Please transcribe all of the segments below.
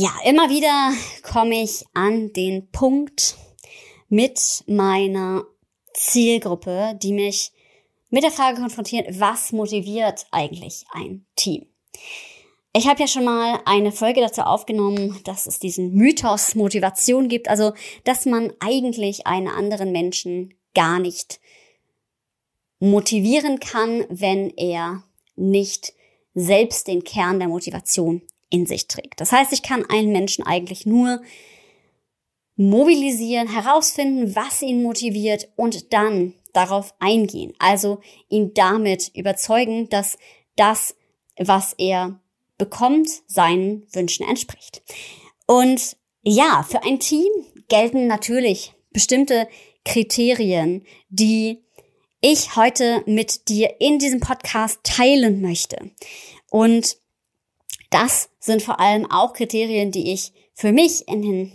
Ja, immer wieder komme ich an den Punkt mit meiner Zielgruppe, die mich mit der Frage konfrontiert, was motiviert eigentlich ein Team? Ich habe ja schon mal eine Folge dazu aufgenommen, dass es diesen Mythos Motivation gibt, also dass man eigentlich einen anderen Menschen gar nicht motivieren kann, wenn er nicht selbst den Kern der Motivation in sich trägt. Das heißt, ich kann einen Menschen eigentlich nur mobilisieren, herausfinden, was ihn motiviert und dann darauf eingehen. Also ihn damit überzeugen, dass das, was er bekommt, seinen Wünschen entspricht. Und ja, für ein Team gelten natürlich bestimmte Kriterien, die ich heute mit dir in diesem Podcast teilen möchte. Und das sind vor allem auch Kriterien, die ich für mich in den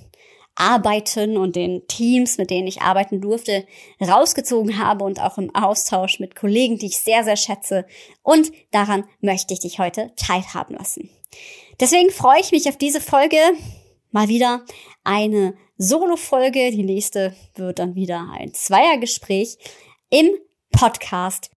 Arbeiten und den Teams, mit denen ich arbeiten durfte, rausgezogen habe und auch im Austausch mit Kollegen, die ich sehr, sehr schätze. Und daran möchte ich dich heute teilhaben lassen. Deswegen freue ich mich auf diese Folge. Mal wieder eine Solo-Folge. Die nächste wird dann wieder ein Zweiergespräch im Podcast.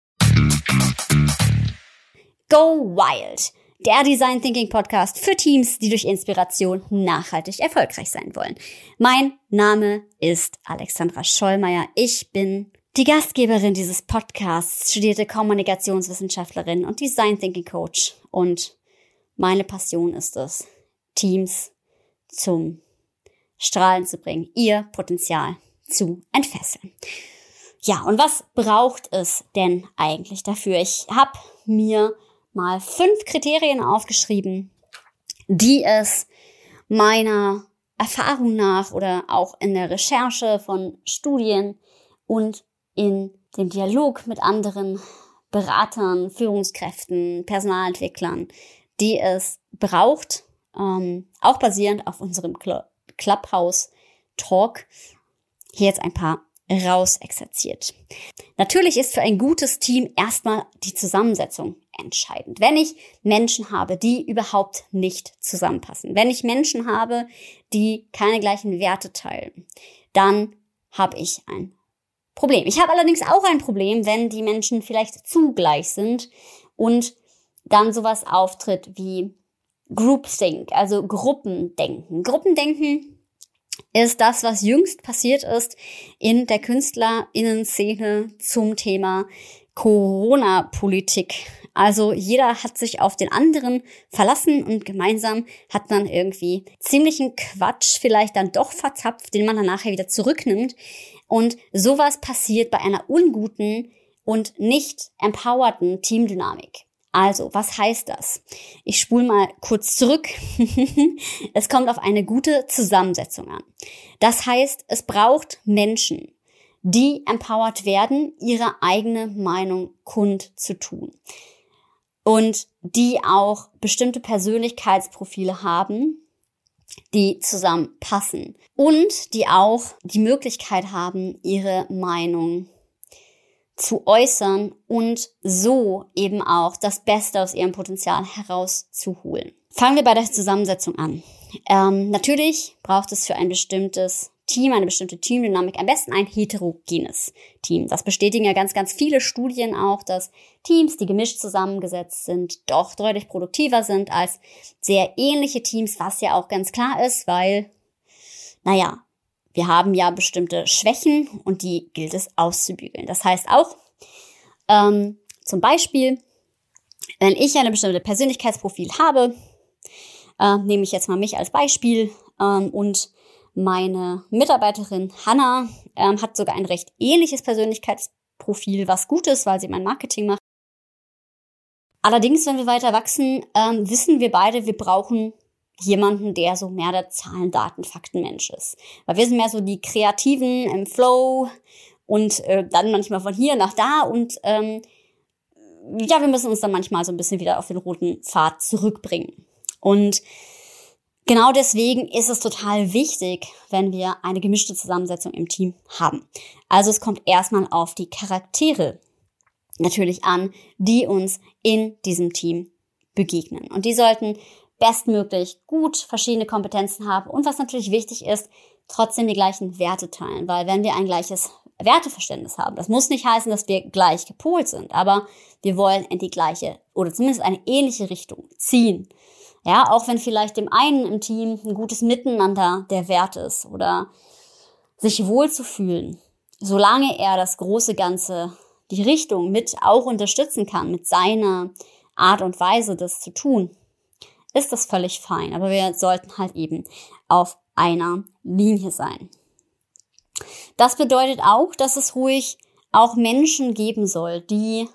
Go Wild der Design Thinking Podcast für Teams, die durch Inspiration nachhaltig erfolgreich sein wollen. Mein Name ist Alexandra Schollmeier. Ich bin die Gastgeberin dieses Podcasts, studierte Kommunikationswissenschaftlerin und Design Thinking Coach. Und meine Passion ist es, Teams zum Strahlen zu bringen, ihr Potenzial zu entfesseln. Ja, und was braucht es denn eigentlich dafür? Ich habe mir mal fünf Kriterien aufgeschrieben, die es meiner Erfahrung nach oder auch in der Recherche von Studien und in dem Dialog mit anderen Beratern, Führungskräften, Personalentwicklern, die es braucht, ähm, auch basierend auf unserem Clubhouse Talk, hier jetzt ein paar rausexerziert. Natürlich ist für ein gutes Team erstmal die Zusammensetzung entscheidend. Wenn ich Menschen habe, die überhaupt nicht zusammenpassen, wenn ich Menschen habe, die keine gleichen Werte teilen, dann habe ich ein Problem. Ich habe allerdings auch ein Problem, wenn die Menschen vielleicht zu gleich sind und dann sowas auftritt wie Groupthink, also Gruppendenken. Gruppendenken ist das, was jüngst passiert ist in der Künstlerinnen-Szene zum Thema Corona-Politik. Also jeder hat sich auf den anderen verlassen und gemeinsam hat man irgendwie ziemlichen Quatsch vielleicht dann doch verzapft, den man dann nachher wieder zurücknimmt. Und sowas passiert bei einer unguten und nicht empowerten Teamdynamik. Also, was heißt das? Ich spule mal kurz zurück. es kommt auf eine gute Zusammensetzung an. Das heißt, es braucht Menschen, die empowered werden, ihre eigene Meinung kund zu tun. Und die auch bestimmte Persönlichkeitsprofile haben, die zusammenpassen. Und die auch die Möglichkeit haben, ihre Meinung zu äußern und so eben auch das Beste aus ihrem Potenzial herauszuholen. Fangen wir bei der Zusammensetzung an. Ähm, natürlich braucht es für ein bestimmtes Team, eine bestimmte Teamdynamik, am besten ein heterogenes Team. Das bestätigen ja ganz, ganz viele Studien auch, dass Teams, die gemischt zusammengesetzt sind, doch deutlich produktiver sind als sehr ähnliche Teams, was ja auch ganz klar ist, weil, naja, wir haben ja bestimmte Schwächen und die gilt es auszubügeln. Das heißt auch, ähm, zum Beispiel, wenn ich eine bestimmte Persönlichkeitsprofil habe, äh, nehme ich jetzt mal mich als Beispiel ähm, und meine Mitarbeiterin Hanna ähm, hat sogar ein recht ähnliches Persönlichkeitsprofil, was gut ist, weil sie mein Marketing macht. Allerdings, wenn wir weiter wachsen, ähm, wissen wir beide, wir brauchen jemanden, der so mehr der Zahlen, Daten, Fakten Mensch ist. Weil wir sind mehr so die Kreativen im Flow und äh, dann manchmal von hier nach da und ähm, ja, wir müssen uns dann manchmal so ein bisschen wieder auf den roten Pfad zurückbringen. Und genau deswegen ist es total wichtig, wenn wir eine gemischte Zusammensetzung im Team haben. Also es kommt erstmal auf die Charaktere natürlich an, die uns in diesem Team begegnen. Und die sollten bestmöglich gut verschiedene Kompetenzen haben und was natürlich wichtig ist, trotzdem die gleichen Werte teilen, weil wenn wir ein gleiches Werteverständnis haben, das muss nicht heißen, dass wir gleich gepolt sind, aber wir wollen in die gleiche oder zumindest eine ähnliche Richtung ziehen. Ja, auch wenn vielleicht dem einen im Team ein gutes Miteinander der Wert ist oder sich wohlzufühlen, solange er das große Ganze, die Richtung mit auch unterstützen kann, mit seiner Art und Weise, das zu tun, ist das völlig fein. Aber wir sollten halt eben auf einer Linie sein. Das bedeutet auch, dass es ruhig auch Menschen geben soll, die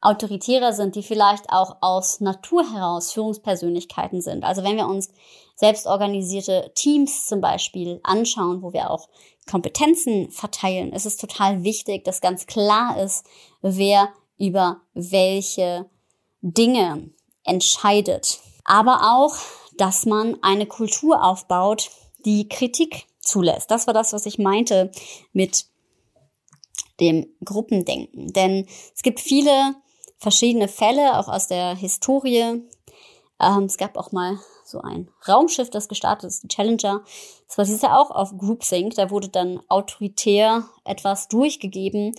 autoritärer sind, die vielleicht auch aus Natur heraus Führungspersönlichkeiten sind. Also wenn wir uns selbstorganisierte Teams zum Beispiel anschauen, wo wir auch Kompetenzen verteilen, ist es total wichtig, dass ganz klar ist, wer über welche Dinge entscheidet. Aber auch, dass man eine Kultur aufbaut, die Kritik zulässt. Das war das, was ich meinte mit dem Gruppendenken. Denn es gibt viele verschiedene Fälle, auch aus der Historie. Ähm, es gab auch mal so ein Raumschiff, das gestartet ist, die Challenger. Das dieses Jahr auch auf Groupthink. Da wurde dann autoritär etwas durchgegeben.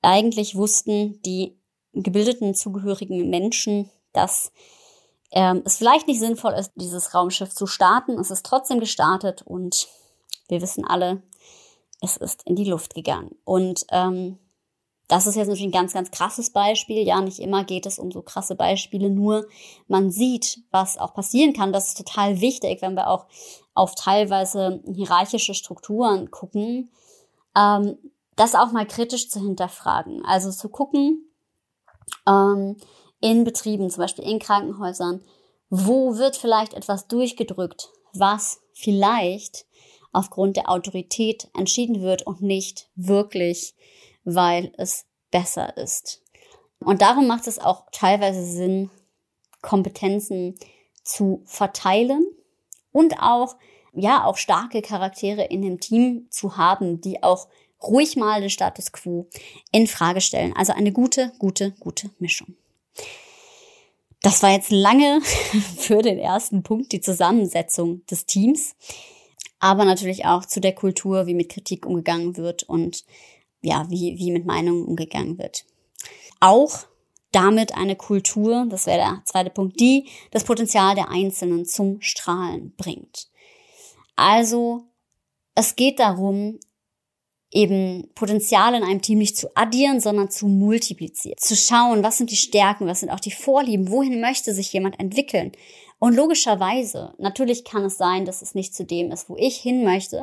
Eigentlich wussten die gebildeten zugehörigen Menschen, dass ähm, es vielleicht nicht sinnvoll ist, dieses Raumschiff zu starten. Es ist trotzdem gestartet und wir wissen alle, es ist in die Luft gegangen. Und ähm, das ist jetzt natürlich ein ganz, ganz krasses Beispiel. Ja, nicht immer geht es um so krasse Beispiele, nur man sieht, was auch passieren kann. Das ist total wichtig, wenn wir auch auf teilweise hierarchische Strukturen gucken, ähm, das auch mal kritisch zu hinterfragen. Also zu gucken, ähm, in Betrieben, zum Beispiel in Krankenhäusern, wo wird vielleicht etwas durchgedrückt, was vielleicht aufgrund der Autorität entschieden wird und nicht wirklich, weil es besser ist. Und darum macht es auch teilweise Sinn, Kompetenzen zu verteilen und auch, ja, auch starke Charaktere in dem Team zu haben, die auch ruhig mal den Status quo in Frage stellen. Also eine gute, gute, gute Mischung. Das war jetzt lange für den ersten Punkt, die Zusammensetzung des Teams aber natürlich auch zu der Kultur, wie mit Kritik umgegangen wird und ja, wie, wie mit Meinungen umgegangen wird. Auch damit eine Kultur, das wäre der zweite Punkt, die das Potenzial der Einzelnen zum Strahlen bringt. Also es geht darum, eben Potenzial in einem Team nicht zu addieren, sondern zu multiplizieren. Zu schauen, was sind die Stärken, was sind auch die Vorlieben, wohin möchte sich jemand entwickeln. Und logischerweise, natürlich kann es sein, dass es nicht zu dem ist, wo ich hin möchte.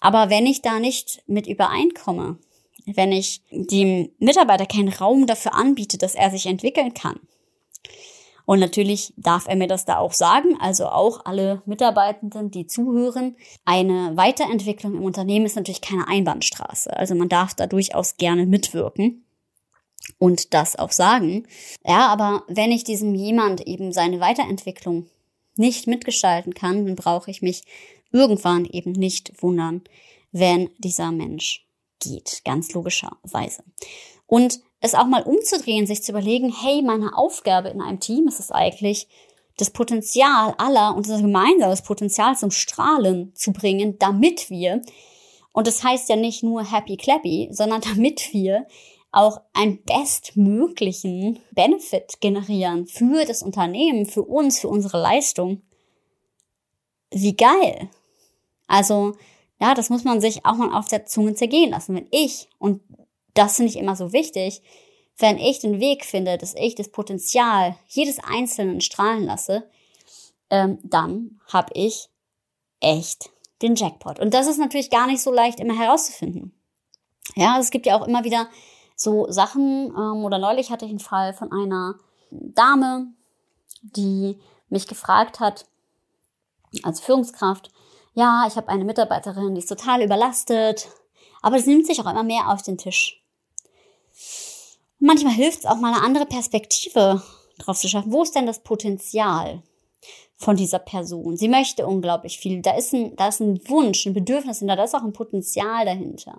Aber wenn ich da nicht mit übereinkomme, wenn ich dem Mitarbeiter keinen Raum dafür anbiete, dass er sich entwickeln kann, und natürlich darf er mir das da auch sagen, also auch alle Mitarbeitenden, die zuhören. Eine Weiterentwicklung im Unternehmen ist natürlich keine Einbahnstraße. Also man darf da durchaus gerne mitwirken und das auch sagen. Ja, aber wenn ich diesem jemand eben seine Weiterentwicklung nicht mitgestalten kann, dann brauche ich mich irgendwann eben nicht wundern, wenn dieser Mensch geht, ganz logischerweise. Und es auch mal umzudrehen, sich zu überlegen, hey, meine Aufgabe in einem Team ist es eigentlich, das Potenzial aller, unser gemeinsames Potenzial zum Strahlen zu bringen, damit wir, und das heißt ja nicht nur happy clappy, sondern damit wir auch einen bestmöglichen Benefit generieren für das Unternehmen, für uns, für unsere Leistung. Wie geil. Also, ja, das muss man sich auch mal auf der Zunge zergehen lassen. Wenn ich, und das finde ich immer so wichtig, wenn ich den Weg finde, dass ich das Potenzial jedes Einzelnen strahlen lasse, ähm, dann habe ich echt den Jackpot. Und das ist natürlich gar nicht so leicht immer herauszufinden. Ja, es gibt ja auch immer wieder so Sachen, ähm, oder neulich hatte ich einen Fall von einer Dame, die mich gefragt hat, als Führungskraft, ja, ich habe eine Mitarbeiterin, die ist total überlastet, aber es nimmt sich auch immer mehr auf den Tisch manchmal hilft es auch mal eine andere Perspektive drauf zu schaffen. Wo ist denn das Potenzial von dieser Person? Sie möchte unglaublich viel. Da ist ein, da ist ein Wunsch, ein Bedürfnis hinter, da ist auch ein Potenzial dahinter.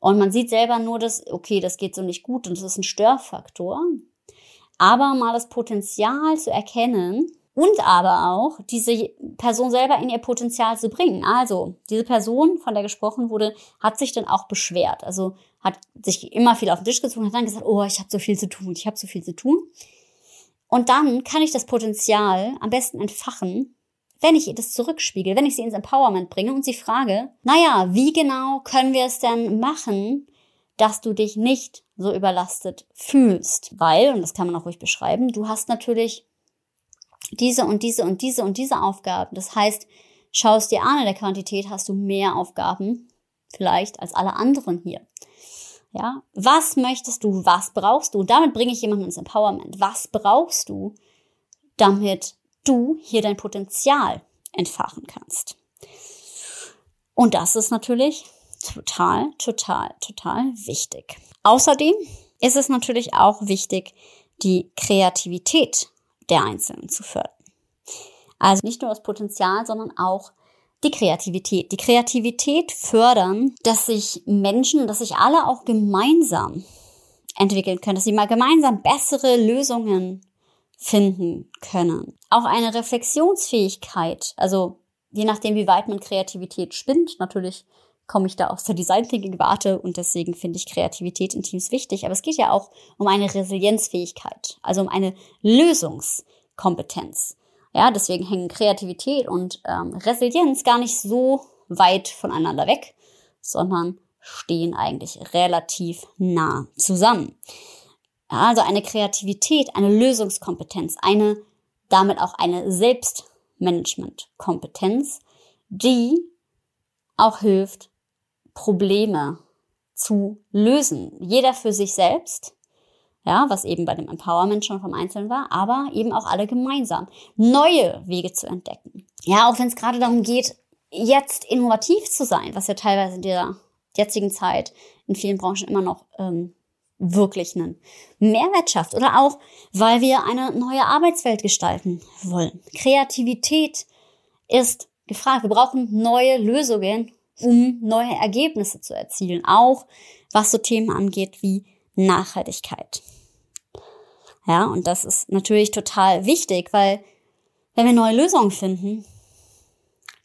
Und man sieht selber nur, dass, okay, das geht so nicht gut und das ist ein Störfaktor. Aber mal das Potenzial zu erkennen und aber auch diese Person selber in ihr Potenzial zu bringen. Also diese Person, von der gesprochen wurde, hat sich dann auch beschwert. Also hat sich immer viel auf den Tisch gezogen, hat dann gesagt, oh, ich habe so viel zu tun, ich habe so viel zu tun. Und dann kann ich das Potenzial am besten entfachen, wenn ich ihr das zurückspiegel, wenn ich sie ins Empowerment bringe und sie frage, naja, wie genau können wir es denn machen, dass du dich nicht so überlastet fühlst? Weil, und das kann man auch ruhig beschreiben, du hast natürlich diese und diese und diese und diese Aufgaben. Das heißt, schaust dir an in der Quantität, hast du mehr Aufgaben vielleicht als alle anderen hier. Ja, was möchtest du? Was brauchst du? damit bringe ich jemanden ins Empowerment. Was brauchst du, damit du hier dein Potenzial entfachen kannst? Und das ist natürlich total, total, total wichtig. Außerdem ist es natürlich auch wichtig, die Kreativität der Einzelnen zu fördern. Also nicht nur das Potenzial, sondern auch die Kreativität. Die Kreativität fördern, dass sich Menschen, dass sich alle auch gemeinsam entwickeln können, dass sie mal gemeinsam bessere Lösungen finden können. Auch eine Reflexionsfähigkeit, also je nachdem, wie weit man Kreativität spinnt, natürlich komme ich da aus der Design Thinking Warte und deswegen finde ich Kreativität in Teams wichtig. Aber es geht ja auch um eine Resilienzfähigkeit, also um eine Lösungskompetenz. Ja, deswegen hängen Kreativität und ähm, Resilienz gar nicht so weit voneinander weg, sondern stehen eigentlich relativ nah zusammen. Ja, also eine Kreativität, eine Lösungskompetenz, eine damit auch eine Selbstmanagementkompetenz, die auch hilft, Probleme zu lösen. Jeder für sich selbst, ja, was eben bei dem Empowerment schon vom Einzelnen war, aber eben auch alle gemeinsam neue Wege zu entdecken. Ja, auch wenn es gerade darum geht, jetzt innovativ zu sein, was ja teilweise in der jetzigen Zeit in vielen Branchen immer noch ähm, wirklich einen Mehrwert schafft oder auch, weil wir eine neue Arbeitswelt gestalten wollen. Kreativität ist gefragt. Wir brauchen neue Lösungen um neue Ergebnisse zu erzielen, auch was so Themen angeht wie Nachhaltigkeit. Ja, und das ist natürlich total wichtig, weil wenn wir neue Lösungen finden,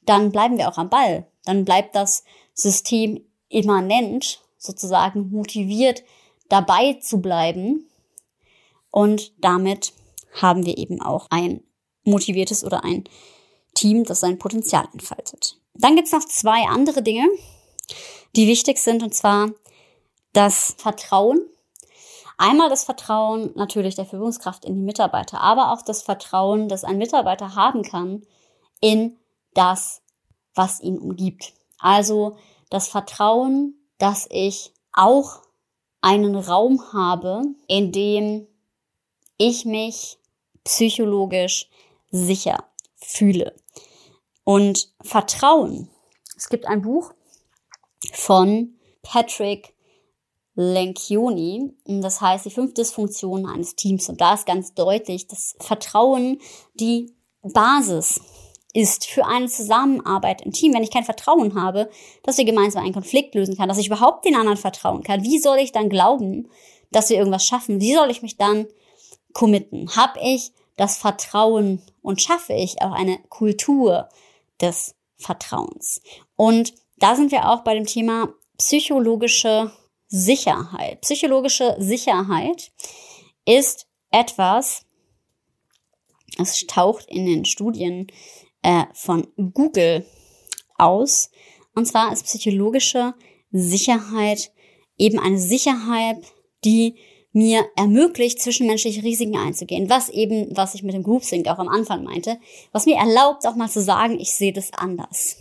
dann bleiben wir auch am Ball. Dann bleibt das System immanent sozusagen motiviert dabei zu bleiben. Und damit haben wir eben auch ein motiviertes oder ein Team, das sein Potenzial entfaltet. Dann gibt's noch zwei andere Dinge, die wichtig sind, und zwar das Vertrauen. Einmal das Vertrauen natürlich der Führungskraft in die Mitarbeiter, aber auch das Vertrauen, das ein Mitarbeiter haben kann in das, was ihn umgibt. Also das Vertrauen, dass ich auch einen Raum habe, in dem ich mich psychologisch sicher fühle. Und Vertrauen. Es gibt ein Buch von Patrick Lencioni, das heißt die fünf Dysfunktionen eines Teams. Und da ist ganz deutlich, dass Vertrauen die Basis ist für eine Zusammenarbeit im Team. Wenn ich kein Vertrauen habe, dass wir gemeinsam einen Konflikt lösen kann, dass ich überhaupt den anderen vertrauen kann, wie soll ich dann glauben, dass wir irgendwas schaffen? Wie soll ich mich dann committen? Hab ich das Vertrauen und schaffe ich auch eine Kultur des Vertrauens. Und da sind wir auch bei dem Thema psychologische Sicherheit. Psychologische Sicherheit ist etwas, es taucht in den Studien äh, von Google aus. Und zwar ist psychologische Sicherheit eben eine Sicherheit, die mir ermöglicht, zwischenmenschliche Risiken einzugehen. Was eben, was ich mit dem Group Sync auch am Anfang meinte, was mir erlaubt, auch mal zu sagen, ich sehe das anders.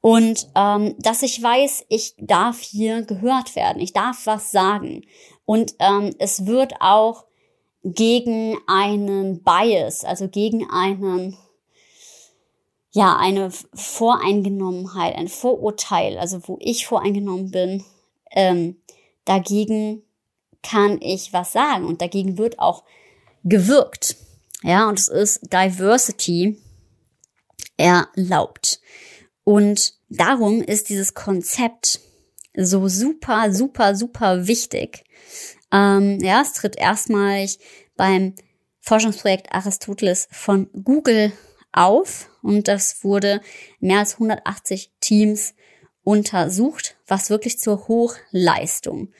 Und ähm, dass ich weiß, ich darf hier gehört werden, ich darf was sagen. Und ähm, es wird auch gegen einen Bias, also gegen einen, ja, eine Voreingenommenheit, ein Vorurteil, also wo ich voreingenommen bin, ähm, dagegen kann ich was sagen und dagegen wird auch gewirkt. Ja, und es ist Diversity erlaubt. Und darum ist dieses Konzept so super, super, super wichtig. Ähm, ja, es tritt erstmalig beim Forschungsprojekt Aristoteles von Google auf und das wurde mehr als 180 Teams untersucht, was wirklich zur Hochleistung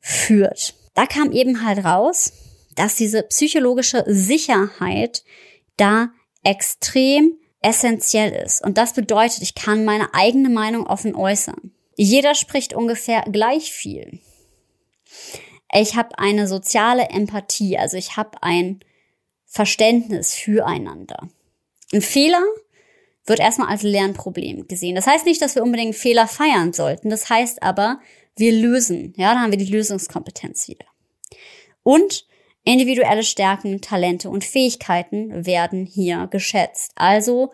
führt. Da kam eben halt raus, dass diese psychologische Sicherheit da extrem essentiell ist. Und das bedeutet, ich kann meine eigene Meinung offen äußern. Jeder spricht ungefähr gleich viel. Ich habe eine soziale Empathie, also ich habe ein Verständnis füreinander. Ein Fehler wird erstmal als Lernproblem gesehen. Das heißt nicht, dass wir unbedingt Fehler feiern sollten. Das heißt aber, wir lösen. Ja, da haben wir die Lösungskompetenz wieder. Und individuelle Stärken, Talente und Fähigkeiten werden hier geschätzt. Also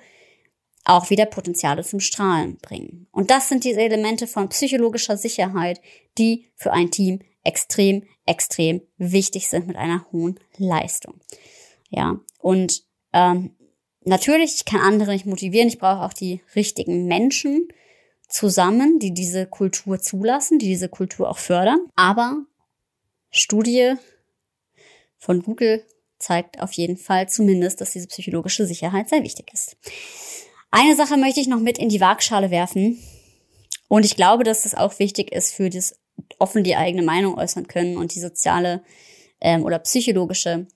auch wieder Potenziale zum Strahlen bringen. Und das sind diese Elemente von psychologischer Sicherheit, die für ein Team extrem, extrem wichtig sind mit einer hohen Leistung. Ja, und ähm, natürlich, ich kann andere nicht motivieren, ich brauche auch die richtigen Menschen zusammen, die diese Kultur zulassen, die diese Kultur auch fördern. Aber Studie von Google zeigt auf jeden Fall zumindest, dass diese psychologische Sicherheit sehr wichtig ist. Eine Sache möchte ich noch mit in die Waagschale werfen. Und ich glaube, dass das auch wichtig ist für das offen die eigene Meinung äußern können und die soziale ähm, oder psychologische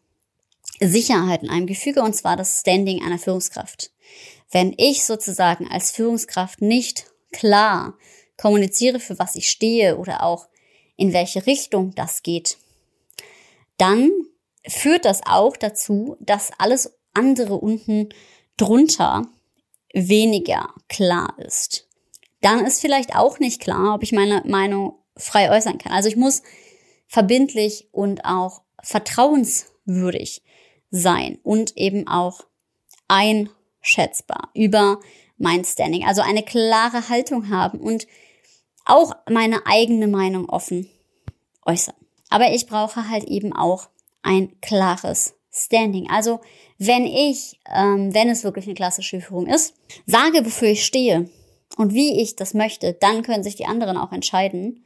Sicherheit in einem Gefüge, und zwar das Standing einer Führungskraft. Wenn ich sozusagen als Führungskraft nicht klar kommuniziere, für was ich stehe oder auch in welche Richtung das geht, dann führt das auch dazu, dass alles andere unten drunter weniger klar ist. Dann ist vielleicht auch nicht klar, ob ich meine Meinung frei äußern kann. Also ich muss verbindlich und auch vertrauenswürdig sein und eben auch einschätzbar über mein Standing. Also eine klare Haltung haben und auch meine eigene Meinung offen äußern. Aber ich brauche halt eben auch ein klares Standing. Also wenn ich, ähm, wenn es wirklich eine klassische Führung ist, sage, wofür ich stehe und wie ich das möchte, dann können sich die anderen auch entscheiden,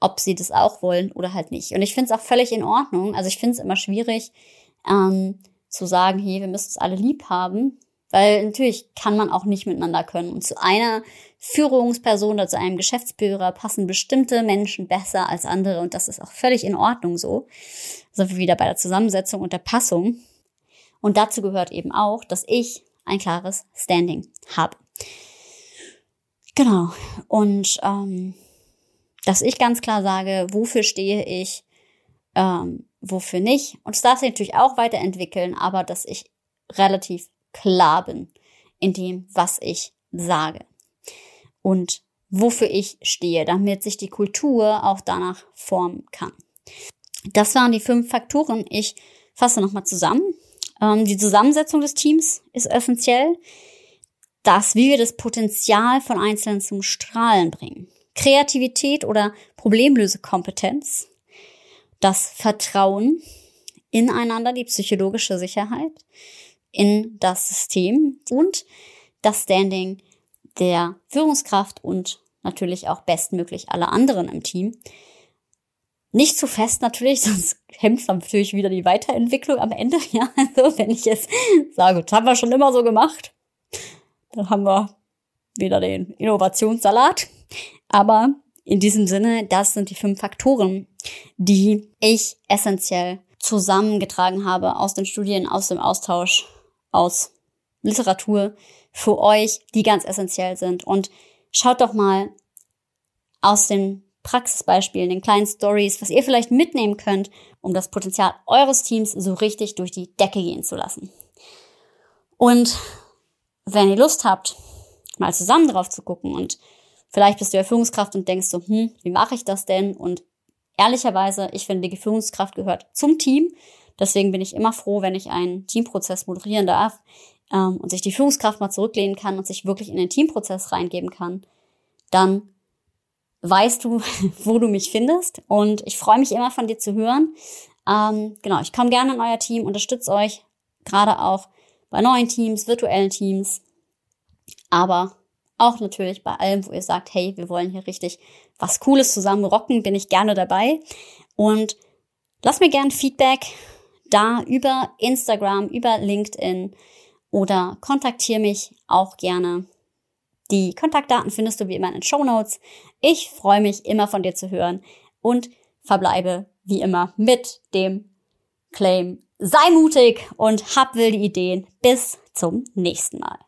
ob sie das auch wollen oder halt nicht. Und ich finde es auch völlig in Ordnung. Also ich finde es immer schwierig ähm, zu sagen, hey, wir müssen es alle lieb haben, weil natürlich kann man auch nicht miteinander können. Und zu einer Führungsperson oder zu einem Geschäftsführer passen bestimmte Menschen besser als andere und das ist auch völlig in Ordnung so. Da sind wir wieder bei der Zusammensetzung und der Passung. Und dazu gehört eben auch, dass ich ein klares Standing habe. Genau. Und ähm, dass ich ganz klar sage, wofür stehe ich, ähm, wofür nicht. Und es darf sich natürlich auch weiterentwickeln, aber dass ich relativ klar bin in dem, was ich sage. Und wofür ich stehe, damit sich die Kultur auch danach formen kann. Das waren die fünf Faktoren. Ich fasse nochmal zusammen. Ähm, die Zusammensetzung des Teams ist essentiell. Das, wie wir das Potenzial von Einzelnen zum Strahlen bringen. Kreativität oder Problemlösekompetenz, das Vertrauen ineinander, die psychologische Sicherheit in das System und das Standing der Führungskraft und natürlich auch bestmöglich alle anderen im Team. Nicht zu fest natürlich, sonst hemmt natürlich wieder die Weiterentwicklung am Ende. Ja, also wenn ich jetzt sage, das haben wir schon immer so gemacht, dann haben wir wieder den Innovationssalat. Aber in diesem Sinne, das sind die fünf Faktoren, die ich essentiell zusammengetragen habe aus den Studien, aus dem Austausch, aus Literatur für euch, die ganz essentiell sind. Und schaut doch mal aus den Praxisbeispielen, den kleinen Stories, was ihr vielleicht mitnehmen könnt, um das Potenzial eures Teams so richtig durch die Decke gehen zu lassen. Und wenn ihr Lust habt, mal zusammen drauf zu gucken und Vielleicht bist du ja Führungskraft und denkst so, hm, wie mache ich das denn? Und ehrlicherweise, ich finde, die Führungskraft gehört zum Team. Deswegen bin ich immer froh, wenn ich einen Teamprozess moderieren darf ähm, und sich die Führungskraft mal zurücklehnen kann und sich wirklich in den Teamprozess reingeben kann. Dann weißt du, wo du mich findest. Und ich freue mich immer von dir zu hören. Ähm, genau, ich komme gerne in euer Team, unterstütze euch, gerade auch bei neuen Teams, virtuellen Teams. Aber auch natürlich bei allem, wo ihr sagt, hey, wir wollen hier richtig was Cooles zusammen rocken, bin ich gerne dabei. Und lasst mir gerne Feedback da über Instagram, über LinkedIn oder kontaktiere mich auch gerne. Die Kontaktdaten findest du wie immer in den Show Notes. Ich freue mich immer von dir zu hören und verbleibe wie immer mit dem Claim. Sei mutig und hab wilde Ideen. Bis zum nächsten Mal.